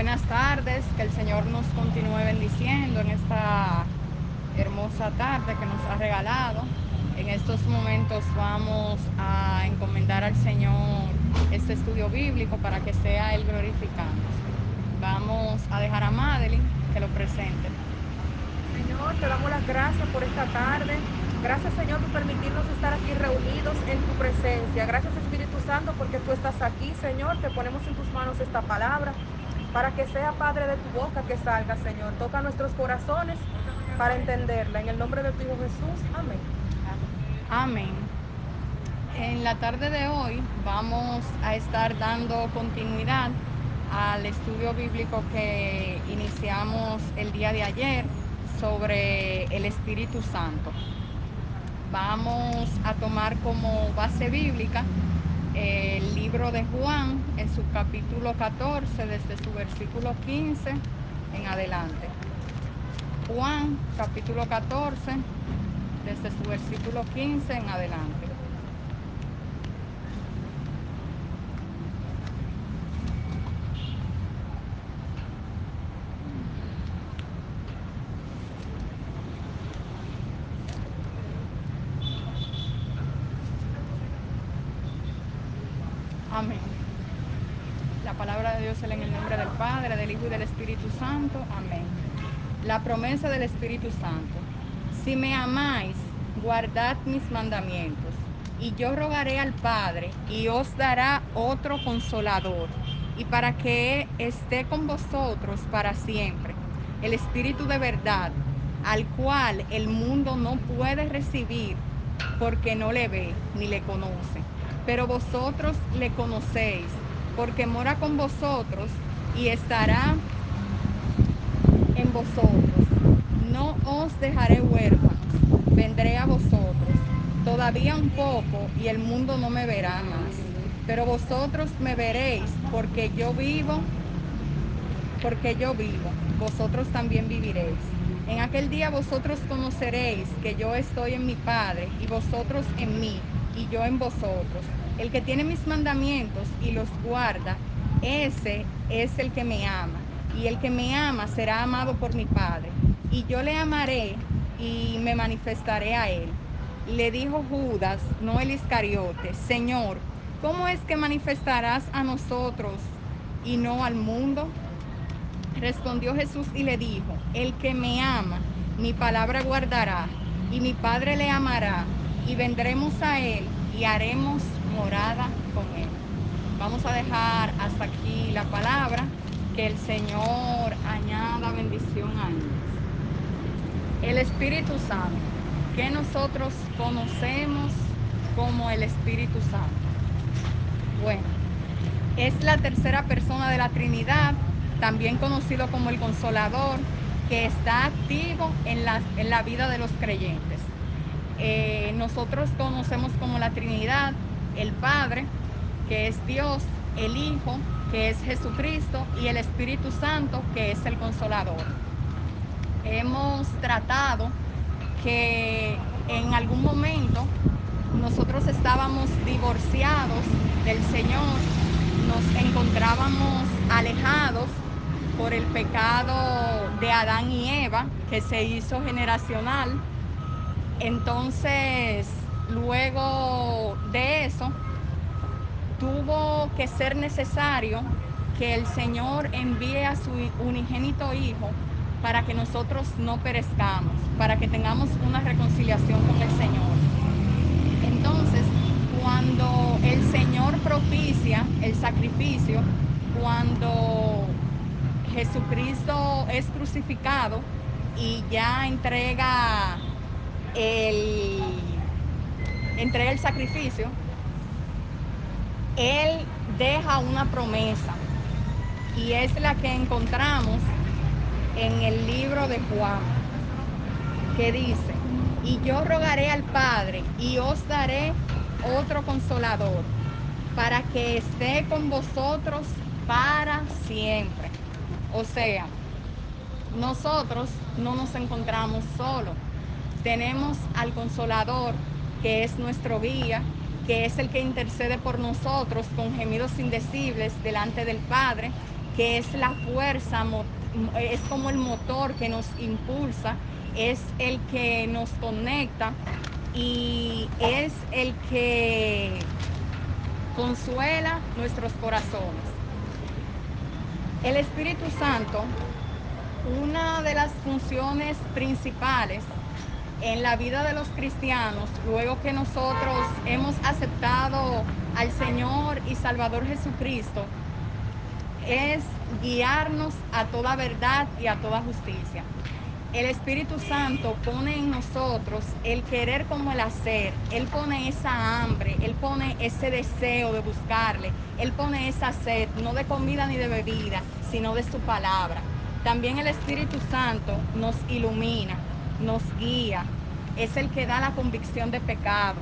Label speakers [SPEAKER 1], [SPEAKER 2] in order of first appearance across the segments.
[SPEAKER 1] Buenas tardes, que el Señor nos continúe bendiciendo en esta hermosa tarde que nos ha regalado. En estos momentos vamos a encomendar al Señor este estudio bíblico para que sea Él glorificándose. Vamos a dejar a Madeline que lo presente.
[SPEAKER 2] Señor, te damos las gracias por esta tarde. Gracias Señor por permitirnos estar aquí reunidos en tu presencia. Gracias Espíritu Santo porque tú estás aquí, Señor. Te ponemos en tus manos esta palabra para que sea Padre de tu boca que salga, Señor. Toca nuestros corazones para entenderla. En el nombre de tu Hijo Jesús. Amén.
[SPEAKER 1] Amén. En la tarde de hoy vamos a estar dando continuidad al estudio bíblico que iniciamos el día de ayer sobre el Espíritu Santo. Vamos a tomar como base bíblica el libro de Juan en su capítulo 14, desde su versículo 15 en adelante. Juan capítulo 14, desde su versículo 15 en adelante. Amén. La palabra de Dios es en el nombre del Padre, del Hijo y del Espíritu Santo. Amén. La promesa del Espíritu Santo. Si me amáis, guardad mis mandamientos. Y yo rogaré al Padre y os dará otro consolador. Y para que esté con vosotros para siempre. El Espíritu de verdad, al cual el mundo no puede recibir porque no le ve ni le conoce pero vosotros le conocéis, porque mora con vosotros y estará en vosotros. No os dejaré huérfanos, vendré a vosotros. Todavía un poco y el mundo no me verá más, pero vosotros me veréis porque yo vivo, porque yo vivo, vosotros también viviréis. En aquel día vosotros conoceréis que yo estoy en mi Padre y vosotros en mí y yo en vosotros. El que tiene mis mandamientos y los guarda, ese es el que me ama. Y el que me ama será amado por mi Padre. Y yo le amaré y me manifestaré a él. Le dijo Judas, no el Iscariote, Señor, ¿cómo es que manifestarás a nosotros y no al mundo? Respondió Jesús y le dijo, el que me ama, mi palabra guardará, y mi Padre le amará, y vendremos a él y haremos morada con él. Vamos a dejar hasta aquí la palabra, que el Señor añada bendición a ellos. El Espíritu Santo, que nosotros conocemos como el Espíritu Santo. Bueno, es la tercera persona de la Trinidad, también conocido como el Consolador, que está activo en la, en la vida de los creyentes. Eh, nosotros conocemos como la Trinidad, el Padre, que es Dios, el Hijo, que es Jesucristo, y el Espíritu Santo, que es el Consolador. Hemos tratado que en algún momento nosotros estábamos divorciados del Señor, nos encontrábamos alejados por el pecado de Adán y Eva, que se hizo generacional. Entonces, luego de eso, tuvo que ser necesario que el Señor envíe a su unigénito Hijo para que nosotros no perezcamos, para que tengamos una reconciliación con el Señor. Entonces, cuando el Señor propicia el sacrificio, cuando Jesucristo es crucificado y ya entrega el, entrega el sacrificio, Él deja una promesa y es la que encontramos en el libro de Juan, que dice, y yo rogaré al Padre y os daré otro consolador para que esté con vosotros para siempre. O sea, nosotros no nos encontramos solos. Tenemos al consolador que es nuestro guía, que es el que intercede por nosotros con gemidos indecibles delante del Padre, que es la fuerza, es como el motor que nos impulsa, es el que nos conecta y es el que consuela nuestros corazones. El Espíritu Santo, una de las funciones principales en la vida de los cristianos, luego que nosotros hemos aceptado al Señor y Salvador Jesucristo, es guiarnos a toda verdad y a toda justicia. El Espíritu Santo pone en nosotros el querer como el hacer. Él pone esa hambre, Él pone ese deseo de buscarle. Él pone esa sed, no de comida ni de bebida, sino de su palabra. También el Espíritu Santo nos ilumina, nos guía, es el que da la convicción de pecado.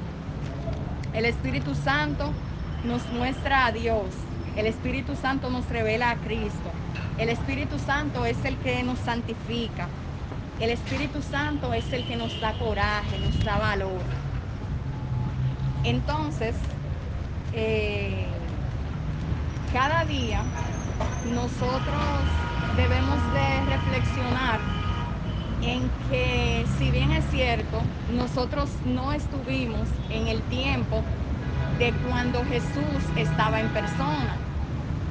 [SPEAKER 1] El Espíritu Santo nos muestra a Dios. El Espíritu Santo nos revela a Cristo. El Espíritu Santo es el que nos santifica. El Espíritu Santo es el que nos da coraje, nos da valor. Entonces, eh, cada día nosotros debemos de reflexionar en que si bien es cierto, nosotros no estuvimos en el tiempo de cuando Jesús estaba en persona,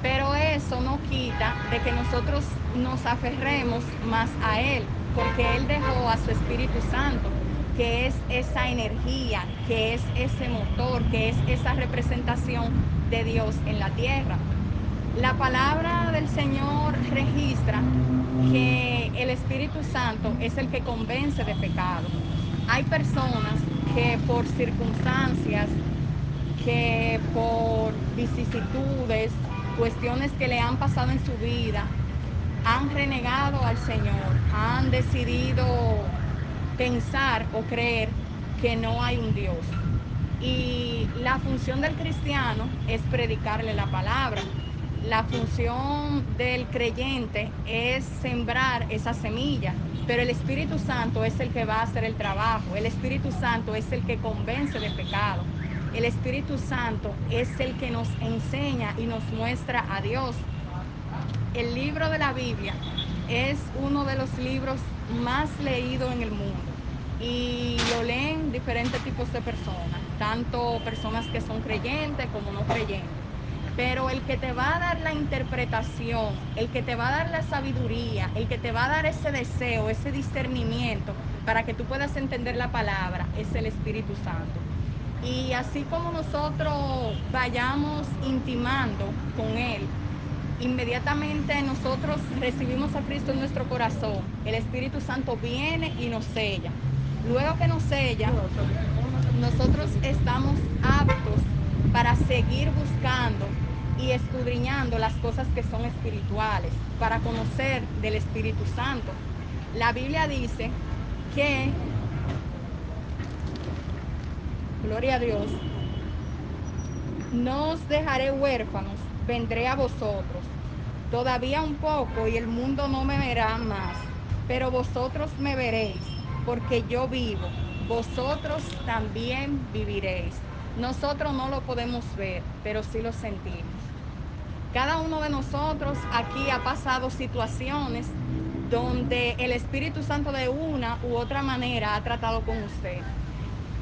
[SPEAKER 1] pero eso no quita de que nosotros nos aferremos más a Él, porque Él dejó a su Espíritu Santo, que es esa energía, que es ese motor, que es esa representación de Dios en la tierra. La palabra del Señor registra que el Espíritu Santo es el que convence de pecado. Hay personas que por circunstancias, que por vicisitudes, cuestiones que le han pasado en su vida, han renegado al Señor, han decidido pensar o creer que no hay un Dios. Y la función del cristiano es predicarle la palabra la función del creyente es sembrar esa semilla, pero el Espíritu Santo es el que va a hacer el trabajo, el Espíritu Santo es el que convence de pecado, el Espíritu Santo es el que nos enseña y nos muestra a Dios. El libro de la Biblia es uno de los libros más leídos en el mundo y lo leen diferentes tipos de personas, tanto personas que son creyentes como no creyentes. Pero el que te va a dar la interpretación, el que te va a dar la sabiduría, el que te va a dar ese deseo, ese discernimiento para que tú puedas entender la palabra, es el Espíritu Santo. Y así como nosotros vayamos intimando con Él, inmediatamente nosotros recibimos a Cristo en nuestro corazón, el Espíritu Santo viene y nos sella. Luego que nos sella, nosotros estamos aptos para seguir buscando y escudriñando las cosas que son espirituales, para conocer del Espíritu Santo. La Biblia dice que, gloria a Dios, no os dejaré huérfanos, vendré a vosotros. Todavía un poco y el mundo no me verá más, pero vosotros me veréis, porque yo vivo, vosotros también viviréis. Nosotros no lo podemos ver, pero sí lo sentimos. Cada uno de nosotros aquí ha pasado situaciones donde el Espíritu Santo de una u otra manera ha tratado con usted.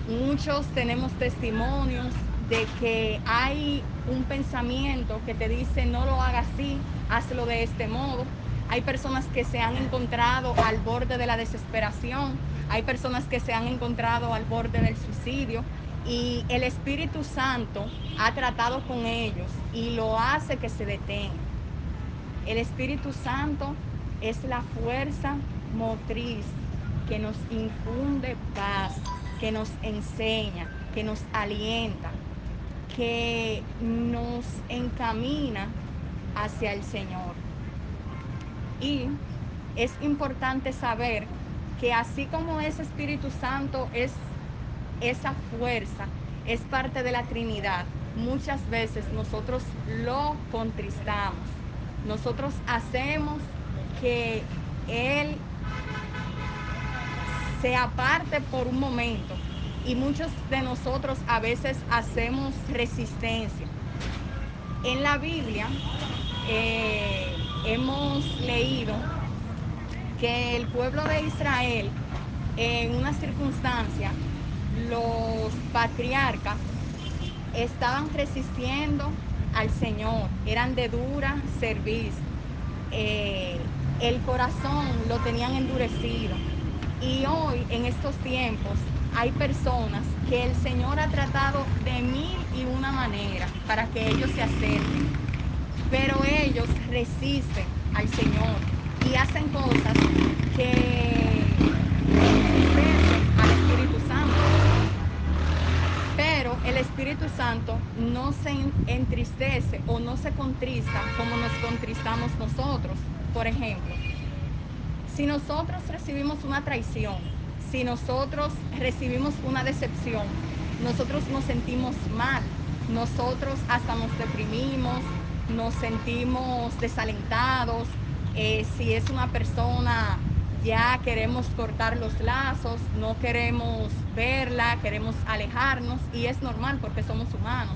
[SPEAKER 1] Muchos tenemos testimonios de que hay un pensamiento que te dice no lo hagas así, hazlo de este modo. Hay personas que se han encontrado al borde de la desesperación, hay personas que se han encontrado al borde del suicidio, y el Espíritu Santo ha tratado con ellos y lo hace que se detengan. El Espíritu Santo es la fuerza motriz que nos infunde paz, que nos enseña, que nos alienta, que nos encamina hacia el Señor. Y es importante saber que así como ese Espíritu Santo es esa fuerza es parte de la Trinidad. Muchas veces nosotros lo contristamos. Nosotros hacemos que Él se aparte por un momento y muchos de nosotros a veces hacemos resistencia. En la Biblia, eh, hemos leído que el pueblo de Israel, en una circunstancia, los patriarcas estaban resistiendo al Señor, eran de dura servicio. Eh, el corazón lo tenían endurecido. Y hoy, en estos tiempos, hay personas que el Señor ha tratado de mil y una manera para que ellos se acerquen. Pero ellos resisten al Señor y hacen cosas que al Espíritu Santo. Pero el Espíritu Santo no se entristece o no se contrista como nos contristamos nosotros. Por ejemplo, si nosotros recibimos una traición, si nosotros recibimos una decepción, nosotros nos sentimos mal, nosotros hasta nos deprimimos, nos sentimos desalentados, eh, si es una persona ya queremos cortar los lazos, no queremos verla, queremos alejarnos y es normal porque somos humanos.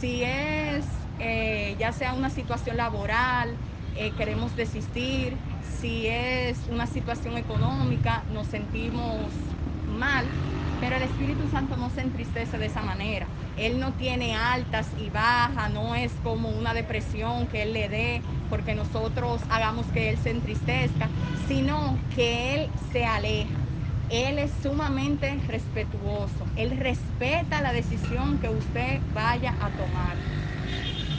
[SPEAKER 1] Si es eh, ya sea una situación laboral, eh, queremos desistir, si es una situación económica, nos sentimos mal, pero el Espíritu Santo no se entristece de esa manera. Él no tiene altas y bajas, no es como una depresión que Él le dé porque nosotros hagamos que Él se entristezca, sino que Él se aleja. Él es sumamente respetuoso. Él respeta la decisión que usted vaya a tomar.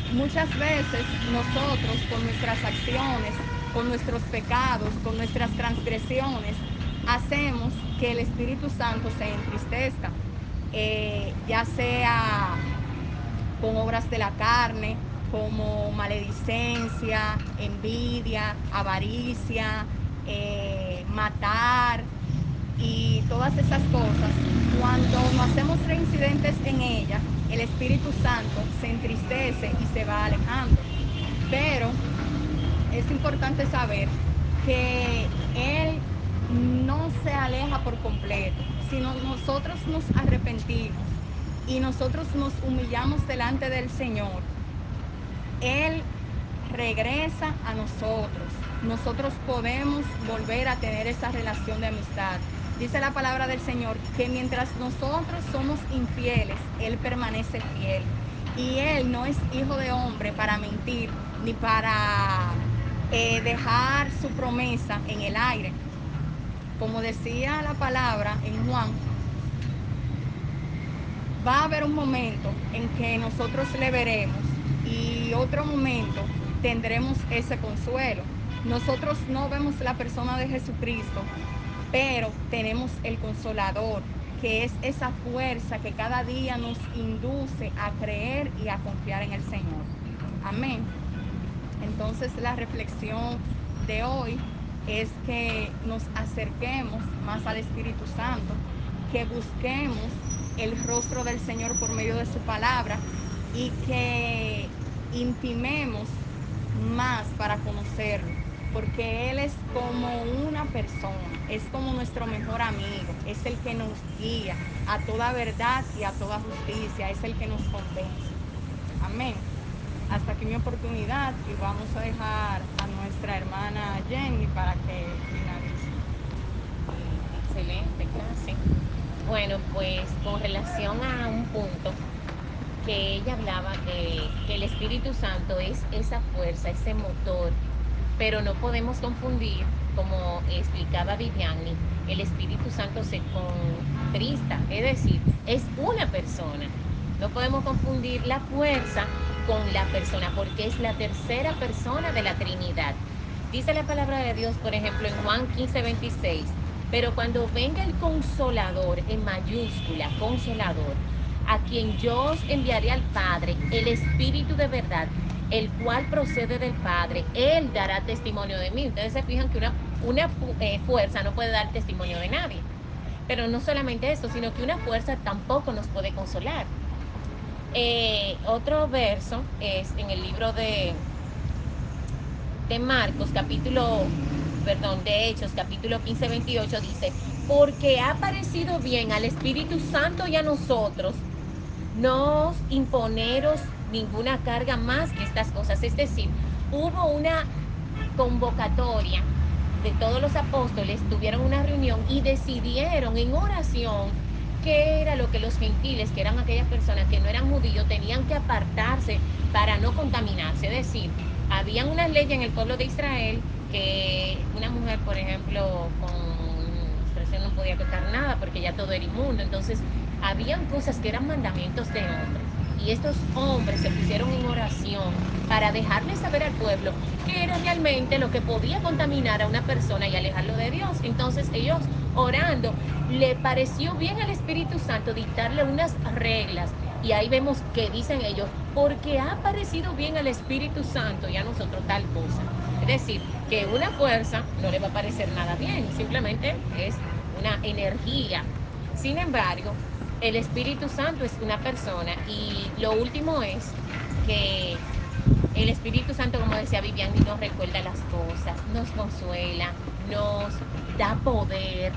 [SPEAKER 1] Muchas veces nosotros con nuestras acciones con nuestros pecados, con nuestras transgresiones, hacemos que el Espíritu Santo se entristezca, eh, ya sea con obras de la carne, como maledicencia, envidia, avaricia, eh, matar y todas esas cosas. Cuando no hacemos reincidentes en ellas, el Espíritu Santo se entristece y se va alejando. Pero es importante saber que Él no se aleja por completo, sino nosotros nos arrepentimos y nosotros nos humillamos delante del Señor. Él regresa a nosotros. Nosotros podemos volver a tener esa relación de amistad. Dice la palabra del Señor que mientras nosotros somos infieles, Él permanece fiel. Y Él no es hijo de hombre para mentir ni para eh, dejar su promesa en el aire. Como decía la palabra en Juan, va a haber un momento en que nosotros le veremos y otro momento tendremos ese consuelo. Nosotros no vemos la persona de Jesucristo, pero tenemos el consolador, que es esa fuerza que cada día nos induce a creer y a confiar en el Señor. Amén. Entonces la reflexión de hoy es que nos acerquemos más al Espíritu Santo, que busquemos el rostro del Señor por medio de su palabra y que intimemos más para conocerlo, porque Él es como una persona, es como nuestro mejor amigo, es el que nos guía a toda verdad y a toda justicia, es el que nos convence. Amén hasta aquí mi oportunidad y vamos a dejar nuestra hermana Jenny para que finalice.
[SPEAKER 3] Excelente clase. Bueno, pues con relación a un punto que ella hablaba de que el Espíritu Santo es esa fuerza, ese motor, pero no podemos confundir, como explicaba Viviani, el Espíritu Santo se contrista, es decir, es una persona. No podemos confundir la fuerza con la persona, porque es la tercera persona de la Trinidad. Dice la palabra de Dios, por ejemplo, en Juan 15, 26, pero cuando venga el consolador, en mayúscula, consolador, a quien yo os enviaré al Padre, el Espíritu de verdad, el cual procede del Padre, Él dará testimonio de mí. Ustedes se fijan que una, una eh, fuerza no puede dar testimonio de nadie. Pero no solamente eso, sino que una fuerza tampoco nos puede consolar. Eh, otro verso es en el libro de, de Marcos, capítulo, perdón, de Hechos, capítulo 15, 28, dice, porque ha parecido bien al Espíritu Santo y a nosotros no imponeros ninguna carga más que estas cosas. Es decir, hubo una convocatoria de todos los apóstoles, tuvieron una reunión y decidieron en oración qué era lo que los gentiles, que eran aquellas personas que no eran judíos, tenían que apartarse para no contaminarse. Es decir, había una ley en el pueblo de Israel que una mujer, por ejemplo, con menstruación no podía tocar nada porque ya todo era inmundo. Entonces, habían cosas que eran mandamientos de hombres. Y estos hombres se pusieron en oración para dejarle saber al pueblo qué era realmente lo que podía contaminar a una persona y alejarlo de Dios. Entonces ellos orando, le pareció bien al Espíritu Santo dictarle unas reglas. Y ahí vemos que dicen ellos, porque ha parecido bien al Espíritu Santo y a nosotros tal cosa. Es decir, que una fuerza no le va a parecer nada bien, simplemente es una energía. Sin embargo, el Espíritu Santo es una persona y lo último es que el Espíritu Santo, como decía Vivian, nos recuerda las cosas, nos consuela, nos da poder.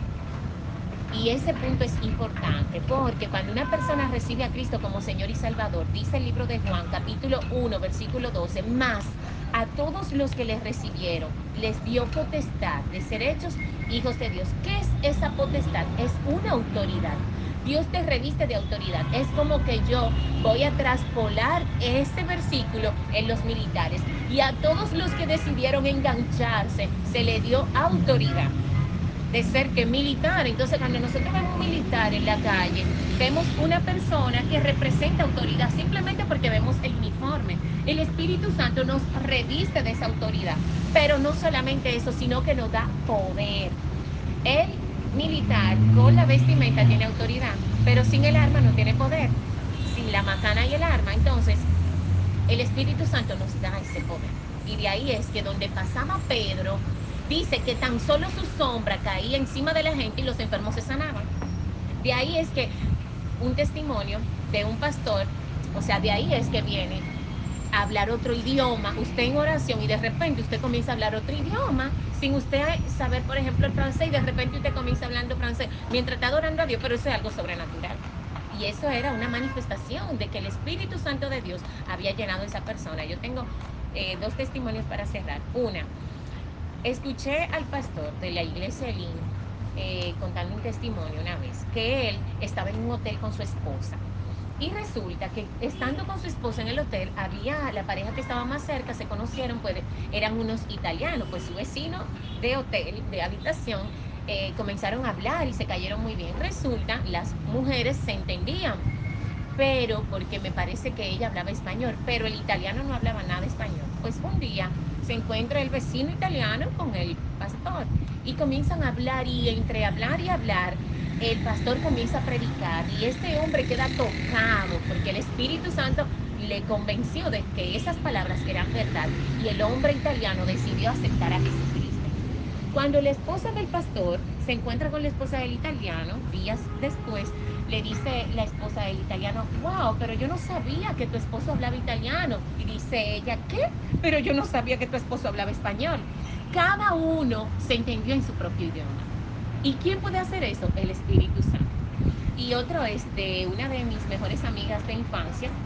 [SPEAKER 3] Y ese punto es importante porque cuando una persona recibe a Cristo como Señor y Salvador, dice el libro de Juan, capítulo 1, versículo 12, más a todos los que les recibieron, les dio potestad de ser hechos hijos de Dios. ¿Qué es esa potestad? Es una autoridad. Dios te reviste de autoridad. Es como que yo voy a traspolar este versículo en los militares. Y a todos los que decidieron engancharse, se le dio autoridad de ser que militar. Entonces, cuando nosotros vemos un militar en la calle, vemos una persona que representa autoridad simplemente porque vemos el uniforme. El Espíritu Santo nos reviste de esa autoridad. Pero no solamente eso, sino que nos da poder. Él militar con la vestimenta tiene autoridad, pero sin el arma no tiene poder. Sin la macana y el arma, entonces el Espíritu Santo nos da ese poder. Y de ahí es que donde pasaba Pedro, dice que tan solo su sombra caía encima de la gente y los enfermos se sanaban. De ahí es que un testimonio de un pastor, o sea, de ahí es que viene a hablar otro idioma, usted en oración y de repente usted comienza a hablar otro idioma sin usted saber, por ejemplo, el francés y de repente usted comienza hablando francés mientras está adorando a Dios, pero eso es algo sobrenatural. Y eso era una manifestación de que el Espíritu Santo de Dios había llenado esa persona. Yo tengo eh, dos testimonios para cerrar. Una, escuché al pastor de la iglesia Elín eh, contando un testimonio una vez, que él estaba en un hotel con su esposa y resulta que estando con su esposa en el hotel, había la pareja que estaba más cerca, se conocieron, pues eran unos italianos, pues su vecino de hotel, de habitación, eh, comenzaron a hablar y se cayeron muy bien. Resulta, las mujeres se entendían, pero porque me parece que ella hablaba español, pero el italiano no hablaba nada español. Pues un día se encuentra el vecino italiano con el pastor y comienzan a hablar y entre hablar y hablar el pastor comienza a predicar y este hombre queda tocado porque el Espíritu Santo le convenció de que esas palabras eran verdad y el hombre italiano decidió aceptar a Jesucristo. Cuando la esposa del pastor se encuentra con la esposa del italiano, días después, le dice la esposa del italiano, wow, pero yo no sabía que tu esposo hablaba italiano. Y dice ella, ¿qué? Pero yo no sabía que tu esposo hablaba español. Cada uno se entendió en su propio idioma. ¿Y quién puede hacer eso? El Espíritu Santo. Y otro es de una de mis mejores amigas de infancia.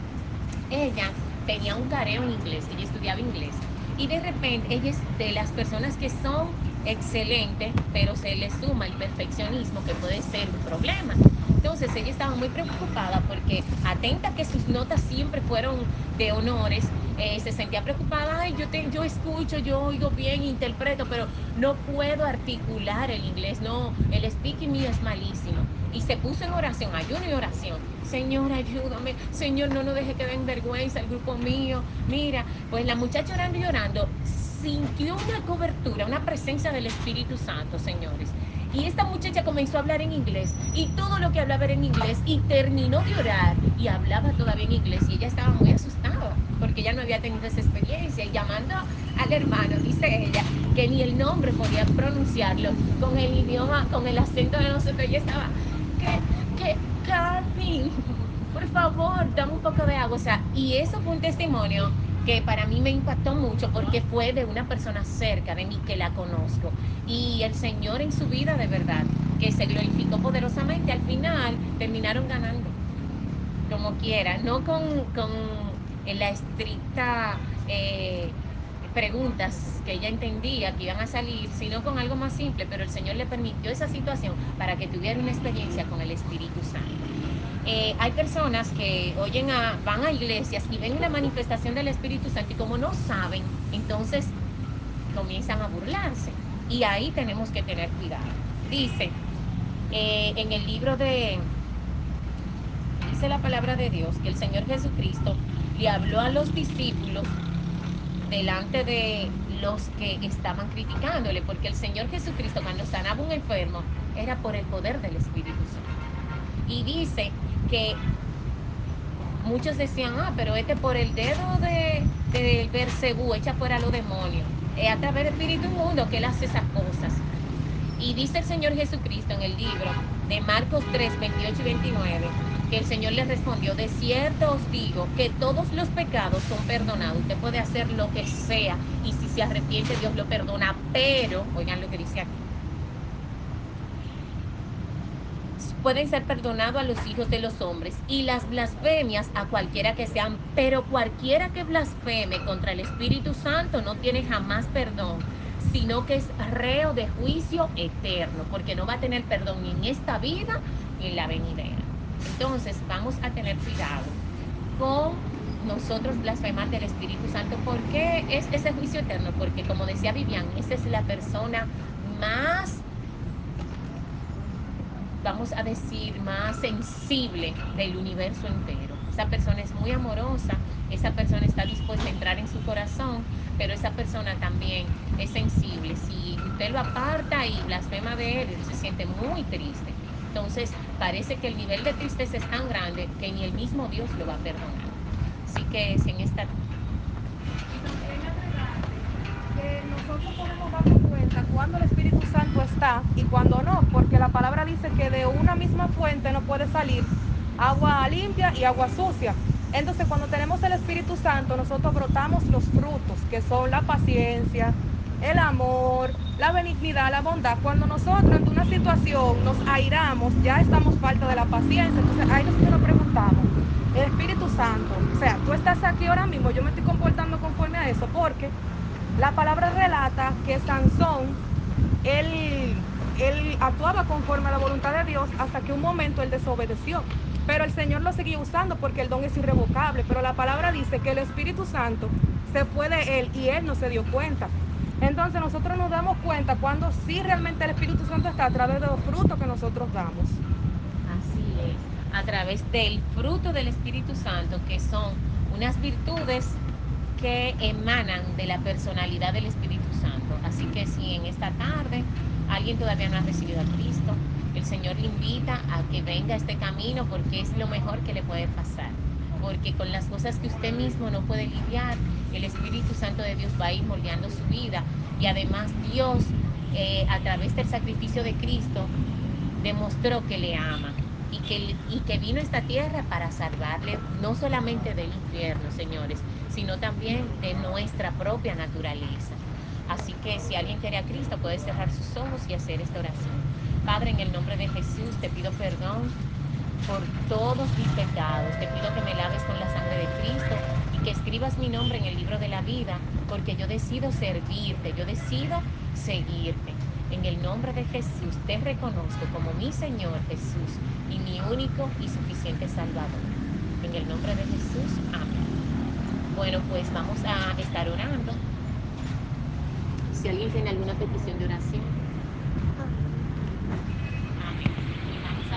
[SPEAKER 3] Ella tenía un careo en inglés, ella estudiaba inglés. Y de repente ella es de las personas que son excelentes, pero se le suma el perfeccionismo que puede ser un problema. Entonces ella estaba muy preocupada porque atenta que sus notas siempre fueron de honores, eh, se sentía preocupada, Ay, yo, te, yo escucho, yo oigo bien, interpreto, pero no puedo articular el inglés, no, el speaking mío es malísimo. Y se puso en oración, ayuno y oración. Señor, ayúdame. Señor, no nos deje que den vergüenza el grupo mío. Mira, pues la muchacha orando y llorando sintió una cobertura, una presencia del Espíritu Santo, señores. Y esta muchacha comenzó a hablar en inglés y todo lo que hablaba era en inglés y terminó de orar y hablaba todavía en inglés y ella estaba muy asustada porque ella no había tenido esa experiencia y llamando al hermano, dice ella, que ni el nombre podía pronunciarlo con el idioma, con el acento de nosotros. Ella estaba, que, que, Carmen, por favor, dame un poco de agua. O sea, y eso fue un testimonio que para mí me impactó mucho porque fue de una persona cerca de mí que la conozco. Y el Señor en su vida de verdad, que se glorificó poderosamente, al final terminaron ganando, como quiera, no con, con la estricta... Eh, preguntas que ella entendía que iban a salir, sino con algo más simple, pero el Señor le permitió esa situación para que tuviera una experiencia con el Espíritu Santo. Eh, hay personas que oyen a, van a iglesias y ven una manifestación del Espíritu Santo y como no saben, entonces comienzan a burlarse. Y ahí tenemos que tener cuidado. Dice eh, en el libro de, dice la palabra de Dios, que el Señor Jesucristo le habló a los discípulos delante de los que estaban criticándole, porque el Señor Jesucristo cuando sanaba un enfermo era por el poder del Espíritu Santo. Y dice que muchos decían, ah, pero este por el dedo de, de Bersebú echa fuera los demonios. Es a través del Espíritu Mundo que él hace esas cosas. Y dice el Señor Jesucristo en el libro de Marcos 3, 28 y 29, que el Señor le respondió, de cierto os digo que todos los pecados son perdonados. Usted puede hacer lo que sea y si se arrepiente Dios lo perdona, pero, oigan lo que dice aquí, pueden ser perdonados a los hijos de los hombres y las blasfemias a cualquiera que sean, pero cualquiera que blasfeme contra el Espíritu Santo no tiene jamás perdón, sino que es reo de juicio eterno, porque no va a tener perdón ni en esta vida ni en la venidera. Entonces vamos a tener cuidado con nosotros blasfemar del Espíritu Santo. ¿Por qué es ese juicio eterno? Porque como decía Vivian, esa es la persona más vamos a decir, más sensible del universo entero. Esa persona es muy amorosa, esa persona está dispuesta a entrar en su corazón, pero esa persona también es sensible. Si usted lo aparta y blasfema de él, se siente muy triste. Entonces, parece que el nivel de tristeza es tan grande que ni el mismo Dios lo va a perdonar. Así que si en esta...
[SPEAKER 2] Nosotros podemos darnos cuenta cuando el Espíritu Santo está y cuando no, porque la palabra dice que de una misma fuente no puede salir agua limpia y agua sucia. Entonces, cuando tenemos el Espíritu Santo, nosotros brotamos los frutos, que son la paciencia, el amor, la benignidad, la bondad. Cuando nosotros en una situación nos airamos, ya estamos falta de la paciencia. Entonces ahí nosotros nos preguntamos, el Espíritu Santo, o sea, tú estás aquí ahora mismo, yo me estoy comportando conforme a eso, porque la palabra relata que Sansón, él, actuaba conforme a la voluntad de Dios hasta que un momento él desobedeció. Pero el Señor lo seguía usando porque el don es irrevocable. Pero la palabra dice que el Espíritu Santo se fue de él y él no se dio cuenta. Entonces nosotros nos damos cuenta cuando sí realmente el Espíritu Santo está a través de los frutos que nosotros damos.
[SPEAKER 3] Así es, a través del fruto del Espíritu Santo, que son unas virtudes que emanan de la personalidad del Espíritu Santo. Así que si en esta tarde alguien todavía no ha recibido a Cristo, el Señor le invita a que venga a este camino porque es lo mejor que le puede pasar. Porque con las cosas que usted mismo no puede lidiar, el Espíritu Santo de Dios va a ir moldeando su vida y además Dios eh, a través del sacrificio de Cristo demostró que le ama y que, y que vino a esta tierra para salvarle no solamente del infierno, señores, sino también de nuestra propia naturaleza. Así que si alguien quiere a Cristo puede cerrar sus ojos y hacer esta oración. Padre, en el nombre de Jesús te pido perdón por todos mis pecados. Te pido que me laves con la sangre de Cristo y que escribas mi nombre en el libro de la vida, porque yo decido servirte, yo decido seguirte. En el nombre de Jesús te reconozco como mi Señor Jesús y mi único y suficiente Salvador. En el nombre de Jesús, amén. Bueno, pues vamos a estar orando. Si alguien tiene alguna petición de oración.